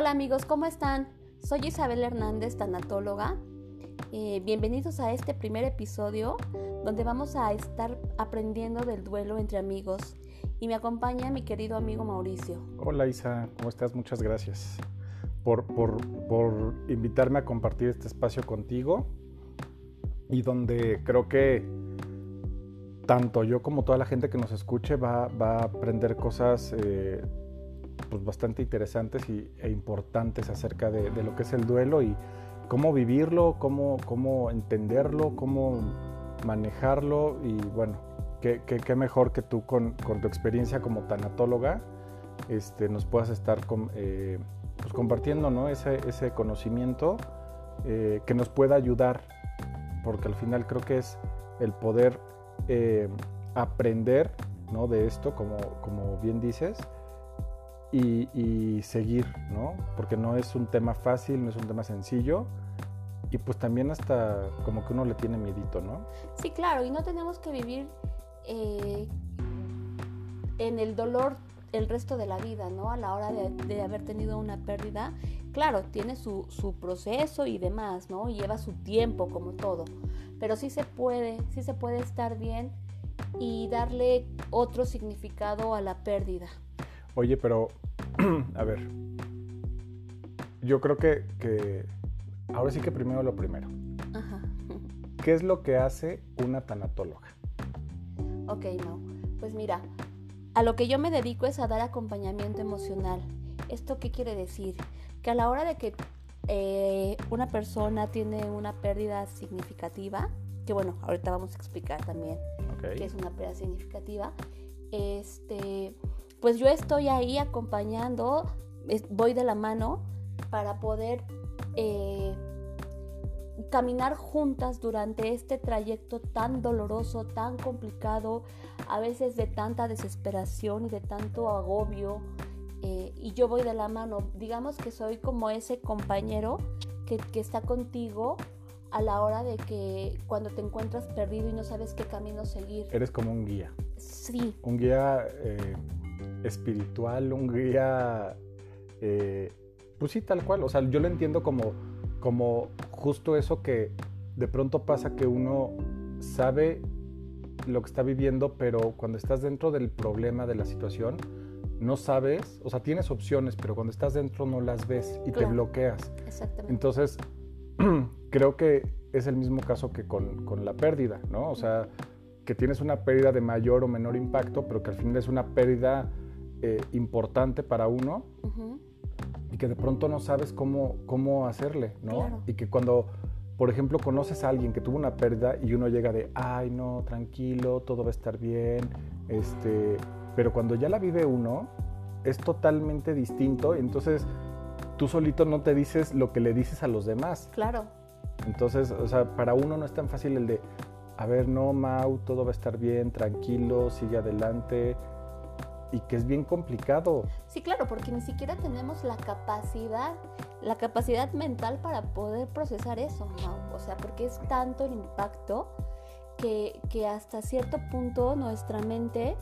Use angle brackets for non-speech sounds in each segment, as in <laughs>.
Hola amigos, ¿cómo están? Soy Isabel Hernández, tanatóloga. Eh, bienvenidos a este primer episodio donde vamos a estar aprendiendo del duelo entre amigos y me acompaña mi querido amigo Mauricio. Hola Isa, ¿cómo estás? Muchas gracias por, por, por invitarme a compartir este espacio contigo y donde creo que tanto yo como toda la gente que nos escuche va, va a aprender cosas eh, pues bastante interesantes y, e importantes acerca de, de, lo que es el duelo y cómo vivirlo, cómo, cómo entenderlo, cómo manejarlo y bueno, qué, qué, mejor que tú con, con, tu experiencia como tanatóloga este, nos puedas estar eh, pues compartiendo ¿no? ese, ese conocimiento eh, que nos pueda ayudar, porque al final creo que es el poder eh, aprender ¿no? de esto, como, como bien dices, y, seguir, ¿no? Porque no es un tema fácil, no es un tema sencillo. Y pues también hasta como que uno le tiene miedito, ¿no? Sí, claro, y no tenemos que vivir eh, en el dolor el resto de la vida, ¿no? A la hora de, de haber tenido una pérdida, claro, tiene su, su, proceso y demás, ¿no? Lleva su tiempo como todo, pero sí se puede, sí se puede estar bien y darle otro significado a la pérdida. Oye, pero, <clears throat> a ver, yo creo que, que, ahora sí que primero lo primero. Ajá. <laughs> ¿Qué es lo que hace una tanatóloga? Ok, no. Pues mira, a lo que yo me dedico es a dar acompañamiento emocional. ¿Esto qué quiere decir? Que a la hora de que eh, una persona tiene una pérdida significativa, que bueno, ahorita vamos a explicar también okay. qué es una pérdida significativa, este, pues yo estoy ahí acompañando, voy de la mano para poder eh, caminar juntas durante este trayecto tan doloroso, tan complicado, a veces de tanta desesperación y de tanto agobio. Eh, y yo voy de la mano, digamos que soy como ese compañero que, que, está contigo a la hora de que cuando te encuentras perdido y no sabes qué camino seguir. Eres como un guía. Sí. Un guía eh, espiritual, un guía, eh, pues sí, tal cual. O sea, yo lo entiendo como, como justo eso que de pronto pasa que uno sabe lo que está viviendo, pero cuando estás dentro del problema, de la situación, no sabes, o sea, tienes opciones, pero cuando estás dentro no las ves y Claro. te bloqueas. Exactamente. Entonces, <clears throat> creo que es el mismo caso que con, con, la pérdida, ¿no? O sea, que tienes una pérdida de mayor o menor impacto, pero que al final es una pérdida eh, importante para uno uh -huh. y que de pronto no sabes cómo, cómo hacerle, ¿no? Claro. Y que cuando, por ejemplo, conoces a alguien que tuvo una pérdida y uno llega de, ay, no, tranquilo, todo va a estar bien, este, pero cuando ya la vive uno, es totalmente distinto, entonces tú solito no te dices lo que le dices a los demás. Claro. Entonces, o sea, para uno no es tan fácil el de, a ver, no, Mau, todo va a estar bien, tranquilo, sigue adelante, y que es bien complicado. Sí, claro, porque ni siquiera tenemos la capacidad, la capacidad mental para poder procesar eso. O sea, porque es tanto el impacto que, que hasta cierto punto nuestra mente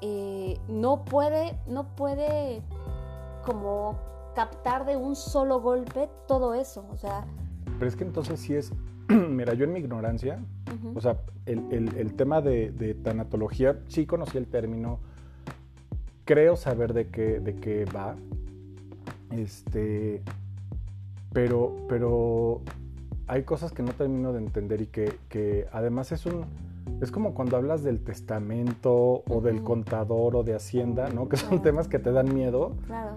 eh, no puede, no puede como captar de un solo golpe todo eso, o sea... Pero es que entonces sí es, <clears throat> mira, yo en mi ignorancia, uh -huh. o sea, el, el, el tema de, de, tanatología, sí conocí el término, creo saber de qué, de qué va, este, pero, pero hay cosas que no termino de entender y que, que además es un, es como cuando hablas del testamento o del contador o de hacienda, ¿no? Que son temas que te dan miedo. Claro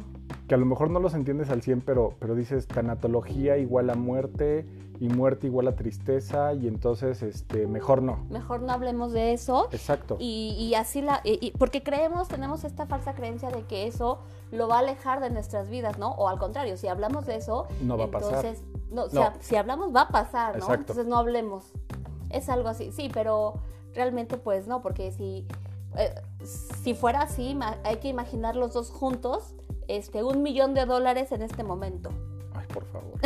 que a lo mejor no los entiendes al 100, pero, pero dices tanatología igual a muerte y muerte igual a tristeza y entonces este, mejor no. Mejor no hablemos de eso. Exacto. Y, y así la... Y, y porque creemos, tenemos esta falsa creencia de que eso lo va a alejar de nuestras vidas, ¿no? O al contrario, si hablamos de eso... No va entonces, a pasar. No, no. Si, si, hablamos va a pasar, ¿no? Exacto. Entonces no hablemos. Es algo así, sí, pero realmente pues no, porque si... Eh, si fuera así, hay que imaginar los dos juntos este, un millón de dólares en este momento. Ay, por favor.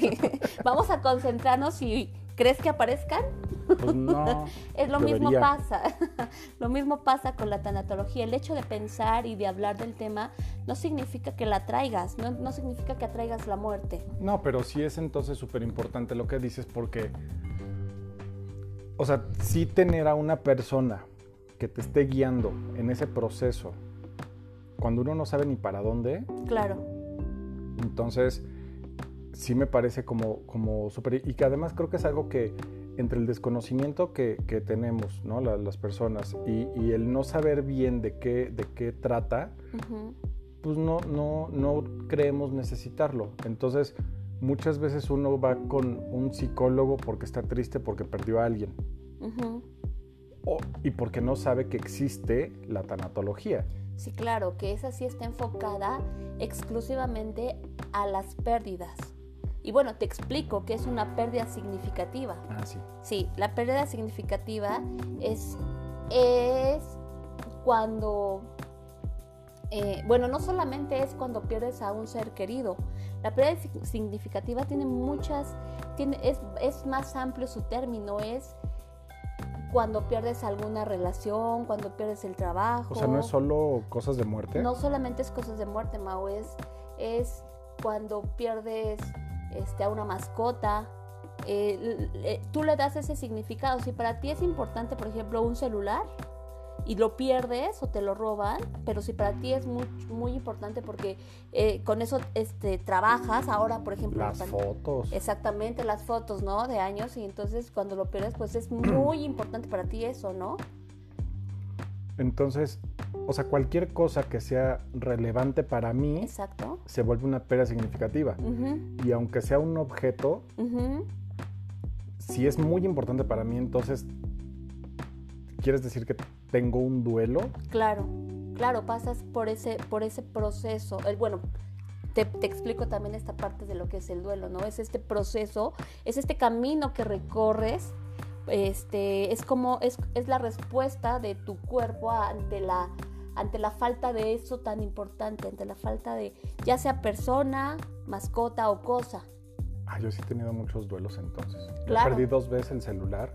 <laughs> Vamos a concentrarnos y ¿Crees que aparezcan? Pues no. <laughs> es lo mismo pasa. <laughs> lo mismo pasa con la tanatología. El hecho de pensar y de hablar del tema no significa que la atraigas, no, no significa que atraigas la muerte. No, pero sí es entonces súper importante lo que dices porque, o sea, sí tener a una persona que te esté guiando en ese proceso, cuando uno no sabe ni para dónde, Claro, entonces sí me parece como, como súper... Y que además creo que es algo que entre el desconocimiento que, que tenemos, ¿no? La- las personas, y, y el no saber bien de qué, de qué trata, pues no, no, no creemos necesitarlo. Entonces, muchas veces uno va con un psicólogo porque está triste porque perdió a alguien o- y porque no sabe que existe la tanatología. Sí, claro, que esa sí está enfocada exclusivamente a las pérdidas. Y bueno, te explico que es una pérdida significativa. Ah, sí. Sí, la pérdida significativa es, es cuando, eh, bueno, no solamente es cuando pierdes a un ser querido, la pérdida sig- significativa tiene muchas, tiene, es, es más amplio su término, es cuando pierdes alguna relación, cuando pierdes el trabajo. O sea, no es solo cosas de muerte. No solamente es cosas de muerte, Mau, es, es cuando pierdes este, a una mascota. eh, l- tú le das ese significado. Si para ti es importante, por ejemplo, un celular y lo pierdes o te lo roban, pero si para ti es muy, muy importante porque eh, con eso este, trabajas, ahora, por ejemplo, Las fotos. Exactamente, las fotos, ¿no? De años y entonces cuando lo pierdes, pues es <clears throat> muy importante para ti eso, ¿no? Entonces, o sea, cualquier cosa que sea relevante para mí Exacto. se vuelve una pérdida significativa. Y aunque sea un objeto, si es muy importante para mí, entonces, ¿quieres decir que tengo un duelo? Claro, claro, pasas por ese, por ese proceso. El, bueno, te, te explico también esta parte de lo que es el duelo, ¿no? Es este proceso, es este camino que recorres. Este, es como, es, es la respuesta de tu cuerpo ante la, ante la falta de eso tan importante, ante la falta de, ya sea persona, mascota o cosa. Ah, yo sí he tenido muchos duelos entonces. Yo Claro. Perdí dos veces el celular.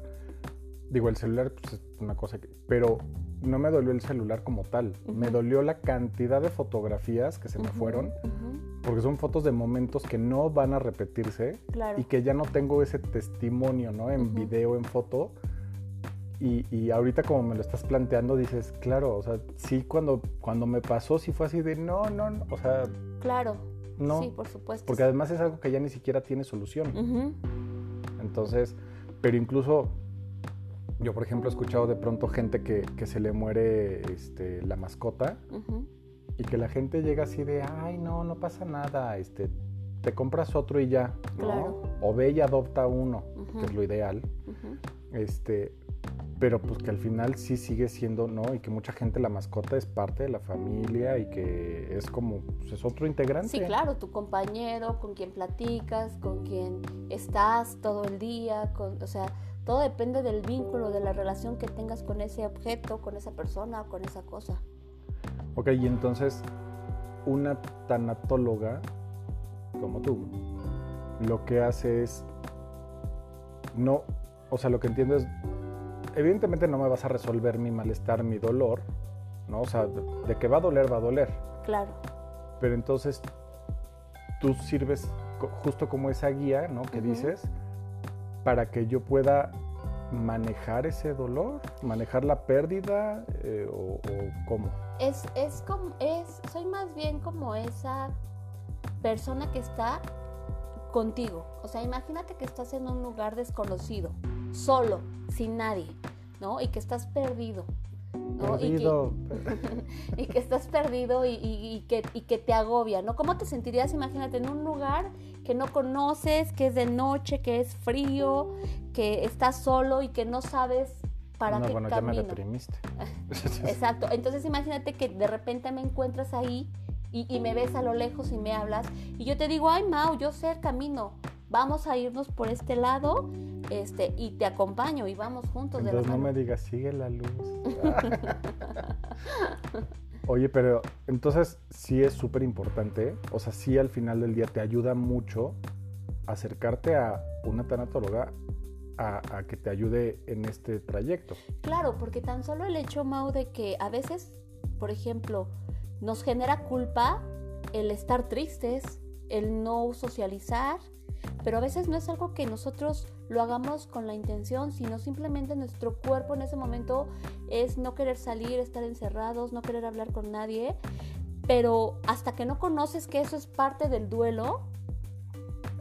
Digo, el celular pues, es una cosa que... Pero no me dolió el celular como tal. Me Ujú. dolió la cantidad de fotografías que se me Ujú, fueron. ujú, Porque son fotos de momentos que no van a repetirse. Claro. Y que ya no tengo ese testimonio, ¿no? En video, en foto. Y, y ahorita como me lo estás planteando, dices, claro, o sea, sí, cuando, cuando me pasó, sí fue así de, no, no, no, o sea, Claro. no. Sí, por supuesto. Porque además es algo que ya ni siquiera tiene solución. Entonces, pero incluso yo, por ejemplo, he escuchado de pronto gente que, que se le muere este, la mascota y que la gente llega así de, ay, no, no pasa nada, este, te compras otro y ya, ¿no? Claro. O ve y adopta uno, que es lo ideal, este, pero pues que al final sí sigue siendo, ¿no? Y que mucha gente la mascota es parte de la familia y que es como, pues es otro integrante. Sí, claro, tu compañero, con quien platicas, con quien estás todo el día, con, o sea, todo depende del vínculo, de la relación que tengas con ese objeto, con esa persona o con esa cosa. Ok, y entonces una tanatóloga como tú lo que hace es no, o sea, lo que entiendo es evidentemente no me vas a resolver mi malestar, mi dolor, ¿no? O sea, de, que va a doler, va a doler. Claro, Pero entonces tú sirves justo como esa guía, ¿no? Que dices para que yo pueda manejar ese dolor, manejar la pérdida eh, o, o cómo. es, es como, es, soy más bien como esa persona que está contigo. O sea, imagínate que estás en un lugar desconocido, solo, sin nadie, ¿no? Y que estás perdido. ¿No? Y que- Perdido. <laughs> y que estás perdido y, y- y que, y que te agobia, ¿no? ¿Cómo te sentirías, imagínate, en un lugar que no conoces, que es de noche, que es frío, que estás solo y que no sabes para no, qué bueno, ya me camino? deprimiste. <laughs> Exacto, entonces imagínate que de repente me encuentras ahí y, y me ves a lo lejos y me hablas y yo te digo, ay Mau, yo sé el camino, vamos a irnos por este lado este, y te acompaño y vamos juntos de la Entonces no mano. me digas, sigue la luz. <laughs> Oye, pero entonces sí es súper importante, o sea, sí al final del día te ayuda mucho acercarte a una tanatóloga a, que te ayude en este trayecto. Claro, porque tan solo el hecho, Mau, de que a veces, por ejemplo, nos genera culpa el estar tristes, el no socializar, pero a veces no es algo que nosotros lo hagamos con la intención, sino simplemente nuestro cuerpo en ese momento es no querer salir, estar encerrados, no querer hablar con nadie, pero hasta que no conoces que eso es parte del duelo,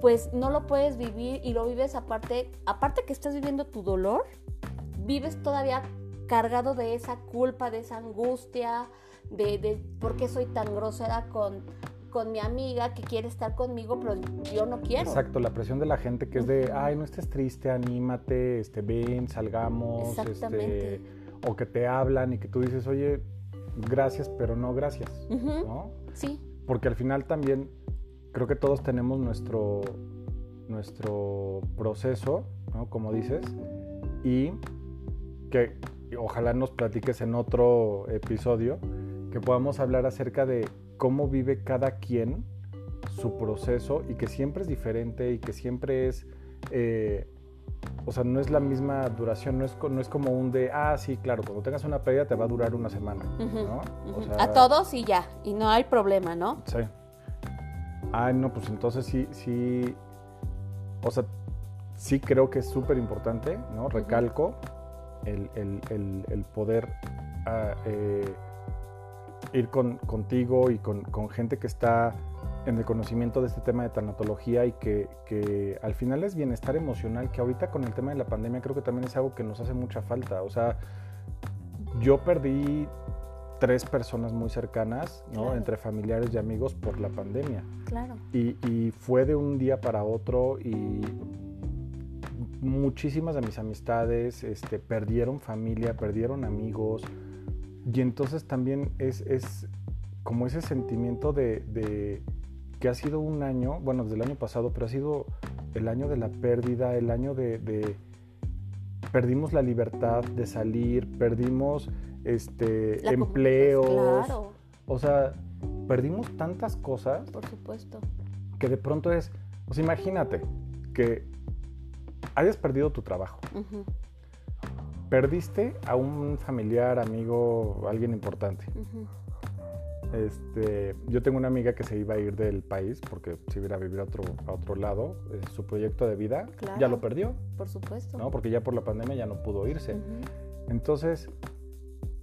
pues no lo puedes vivir y lo vives aparte, aparte que estás viviendo tu dolor, vives todavía cargado de esa culpa, de esa angustia, de, de por qué soy tan grosera con, con mi amiga que quiere estar conmigo, pero yo no quiero. Exacto, la presión de la gente que es de, ay, no estés triste, anímate, este, ven, salgamos, este, o que te hablan y que tú dices, oye, gracias, pero no gracias, ¿no? Sí. Porque al final también creo que todos tenemos nuestro, nuestro proceso, ¿no? Como dices, y que ojalá nos platiques en otro episodio, que podamos hablar acerca de cómo vive cada quien su proceso y que siempre es diferente y que siempre es, eh, o sea, no es la misma duración, no es, no es como un de, ah, sí, claro, cuando tengas una pérdida te va a durar una semana, ¿no? a todos y ya, y no hay problema, ¿no? Sí. Ah, no, pues entonces sí, sí, o sea, sí creo que es súper importante, ¿no? Recalco el, poder... Ah, eh, ir con, contigo y con, con, gente que está en el conocimiento de este tema de tanatología y que, que, al final es bienestar emocional, que ahorita con el tema de la pandemia creo que también es algo que nos hace mucha falta. O sea, yo perdí tres personas muy cercanas, ¿no? Entre familiares y amigos por la pandemia. Claro. Y, y fue de un día para otro y muchísimas de mis amistades este, perdieron familia, perdieron amigos, y entonces también es, es como ese sentimiento de, que ha sido un año, bueno, desde el año pasado, pero ha sido el año de la pérdida, el año de, perdimos la libertad de salir, perdimos este empleos. O sea, perdimos tantas cosas. Por supuesto. Que de pronto es, o sea, imagínate que hayas perdido tu trabajo perdiste a un familiar, amigo, alguien importante. Este, yo tengo una amiga que se iba a ir del país porque se iba a vivir a otro, a otro lado. Eh, su proyecto de vida ya lo perdió. Por supuesto. ¿no? Porque ya por la pandemia ya no pudo irse. Entonces,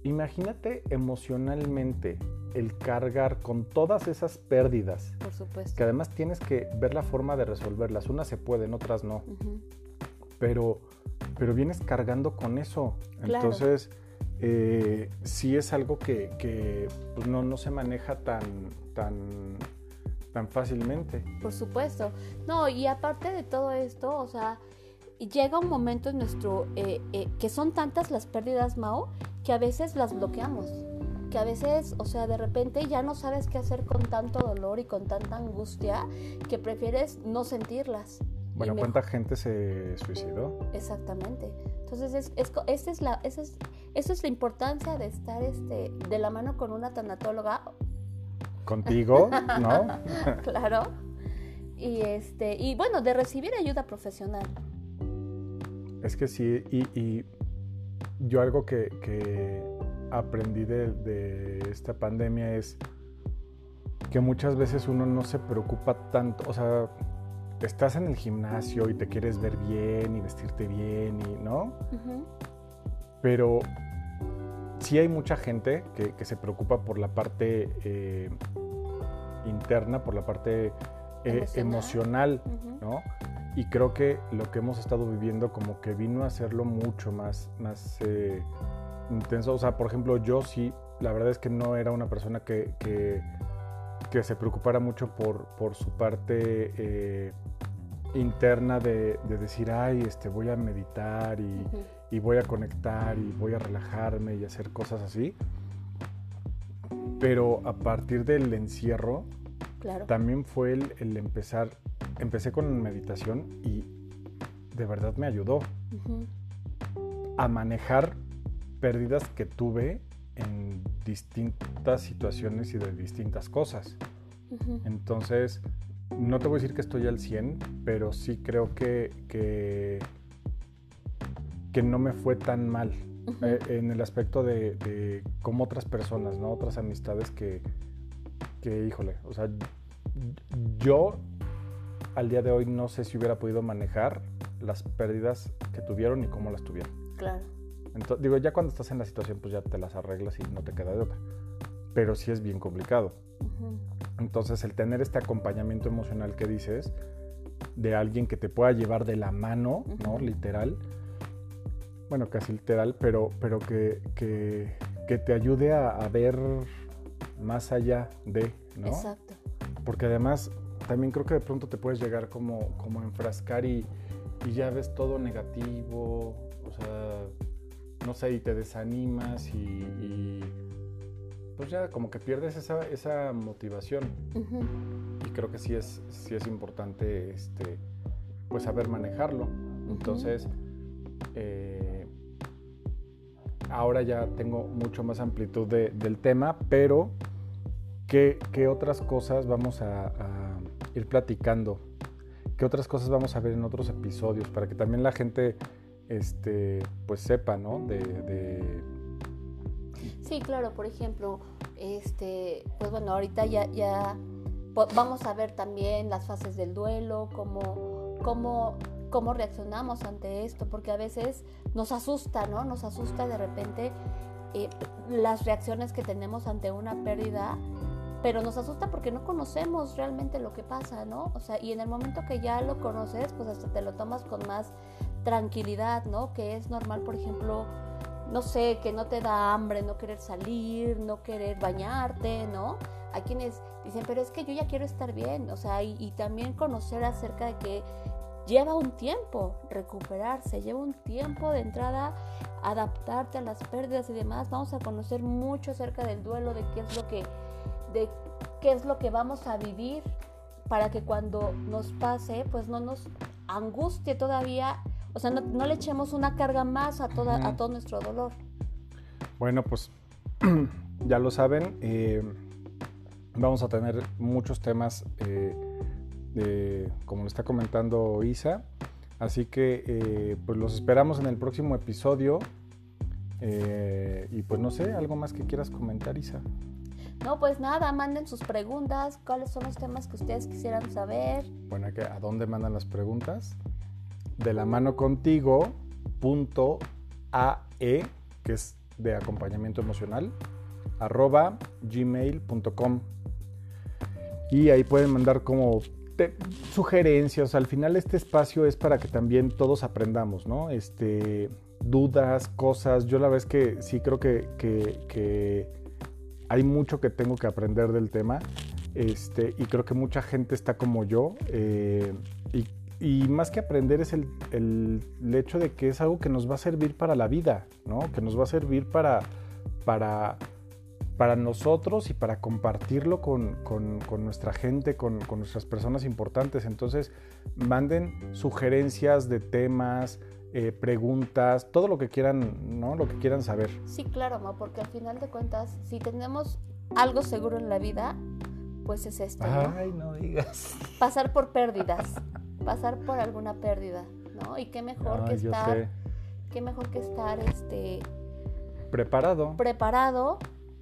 imagínate emocionalmente el cargar con todas esas pérdidas. Por supuesto. Que además tienes que ver la forma de resolverlas. Unas se pueden, otras no. Pero pero vienes cargando con eso. Entonces, eh, sí es algo que, pues, no, no, se maneja tan, tan, tan fácilmente. Por supuesto. No, y aparte de todo esto, o sea, llega un momento en nuestro, eh, eh, que son tantas las pérdidas, Mao, que a veces las bloqueamos. Que a veces, o sea, de repente ya no sabes qué hacer con tanto dolor y con tanta angustia que prefieres no sentirlas. Bueno, ¿cuánta gente se suicidó? Exactamente. Entonces, es, es, es la, esa es, eso es la importancia de estar este, de la mano con una tanatóloga. ¿Contigo? ¿No? <laughs> claro. Y, este, y bueno, de recibir ayuda profesional. Es que sí, y, yo algo que, que aprendí de, de esta pandemia es que muchas veces uno no se preocupa tanto, o sea, estás en el gimnasio y te quieres ver bien y vestirte bien y, ¿no? Pero sí hay mucha gente que, se preocupa por la parte eh, interna, por la parte eh, emocional, ¿no? Y creo que lo que hemos estado viviendo como que vino a hacerlo mucho más, más eh, intenso. O sea, por ejemplo, yo sí, la verdad es que no era una persona que, que, se preocupara mucho por, por su parte interna de, decir, ay, este, voy a meditar y, voy a conectar y voy a relajarme y hacer cosas así. Pero a partir del encierro, también fue el, empezar, empecé con meditación y de verdad me ayudó a manejar pérdidas que tuve en distintas situaciones y de distintas cosas. Entonces, no te voy a decir que estoy al 100, pero sí creo que, que no me fue tan mal eh, en el aspecto de, de como otras personas, ¿no? Otras amistades que, que, híjole, o sea, yo al día de hoy no sé si hubiera podido manejar las pérdidas que tuvieron y cómo las tuvieron. Claro. Entonces, digo, ya cuando estás en la situación, pues ya te las arreglas y no te queda de otra. Pero sí es bien complicado. Entonces, el tener este acompañamiento emocional que dices, de alguien que te pueda llevar de la mano, ¿no? Literal. Bueno, casi literal, pero, pero que, que, que te ayude a, a ver más allá de, ¿no? Exacto. Porque además también creo que de pronto te puedes llegar como, como a enfrascar y, y ya ves todo negativo, o sea, no sé, y te desanimas y, y, pues ya como que pierdes esa, esa motivación. Y creo que sí es, sí es importante este, pues saber manejarlo. Entonces, eh, ahora ya tengo mucho más amplitud de- del tema, pero ¿qué, qué otras cosas vamos a, a ir platicando? ¿Qué otras cosas vamos a ver en otros episodios? Para que también la gente este, pues sepa, ¿no? De, Sí, claro, por ejemplo, este, pues bueno, ahorita ya, ya vamos a ver también las fases del duelo, cómo, cómo, cómo reaccionamos ante esto, porque a veces nos asusta, ¿no? Nos asusta de repente eh, las reacciones que tenemos ante una pérdida, pero nos asusta porque no conocemos realmente lo que pasa, ¿no? O sea, y en el momento que ya lo conoces, pues hasta te lo tomas con más tranquilidad, ¿no? Que es normal, por ejemplo, no sé, que no te da hambre, no querer salir, no querer bañarte, ¿no? Hay quienes dicen, pero es que yo ya quiero estar bien, o sea, y, y también conocer acerca de que lleva un tiempo recuperarse, lleva un tiempo de entrada adaptarte a las pérdidas y demás. Vamos a conocer mucho acerca del duelo, de qué es lo que, de qué es lo que vamos a vivir para que cuando nos pase, pues no nos angustie todavía, o sea, no, no le echemos una carga más a, toda, a todo nuestro dolor. Bueno, pues <clears throat> ya lo saben, eh, vamos a tener muchos temas, eh, de- como lo está comentando Isa, así que eh, pues los esperamos en el próximo episodio. eh, y pues no sé, algo más que quieras comentar, Isa. No, pues nada, manden sus preguntas, cuáles son los temas que ustedes quisieran saber. Bueno, ¿a qué- ¿a dónde mandan las preguntas? De la mano contigo, AE, que es de acompañamiento emocional, arroba gmail.com. Y ahí pueden mandar como te- sugerencias. Al final este espacio es para que también todos aprendamos, ¿no? Este, dudas, cosas. Yo la verdad es que sí creo que, que- hay mucho que tengo que aprender del tema. Este, y creo que mucha gente está como yo. eh, y más que aprender es el, el- el hecho de que es algo que nos va a servir para la vida, ¿no? Que nos va a servir para, para, para nosotros y para compartirlo con, con- con nuestra gente, con, con nuestras personas importantes. Entonces, manden sugerencias de temas, eh, preguntas, todo lo que quieran, ¿no? Lo que quieran saber. Sí, claro, ma, porque al final de cuentas, si tenemos algo seguro en la vida, pues es esto, ¿no? Ay, no digas. Pasar por pérdidas, <laughs> pasar por alguna pérdida, ¿no? Y qué mejor que Ay, yo estar, qué mejor que estar, este, Preparado. preparado,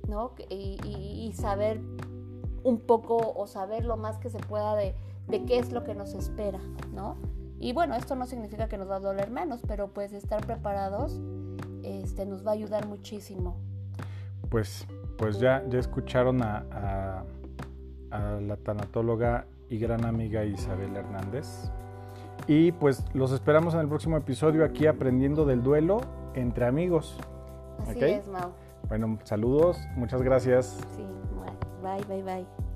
¿no? Y, y- y saber un poco o saber lo más que se pueda de, de qué es lo que nos espera, ¿no? Y bueno, esto no significa que nos va a doler menos, pero pues estar preparados este, nos va a ayudar muchísimo. Pues, pues ya, ya escucharon a, a- a la tanatóloga y gran amiga Isabel Hernández. Y pues los esperamos en el próximo episodio aquí aprendiendo del duelo entre amigos. Así es, Mau. Bueno, saludos, muchas gracias. Sí, bye, bye, bye.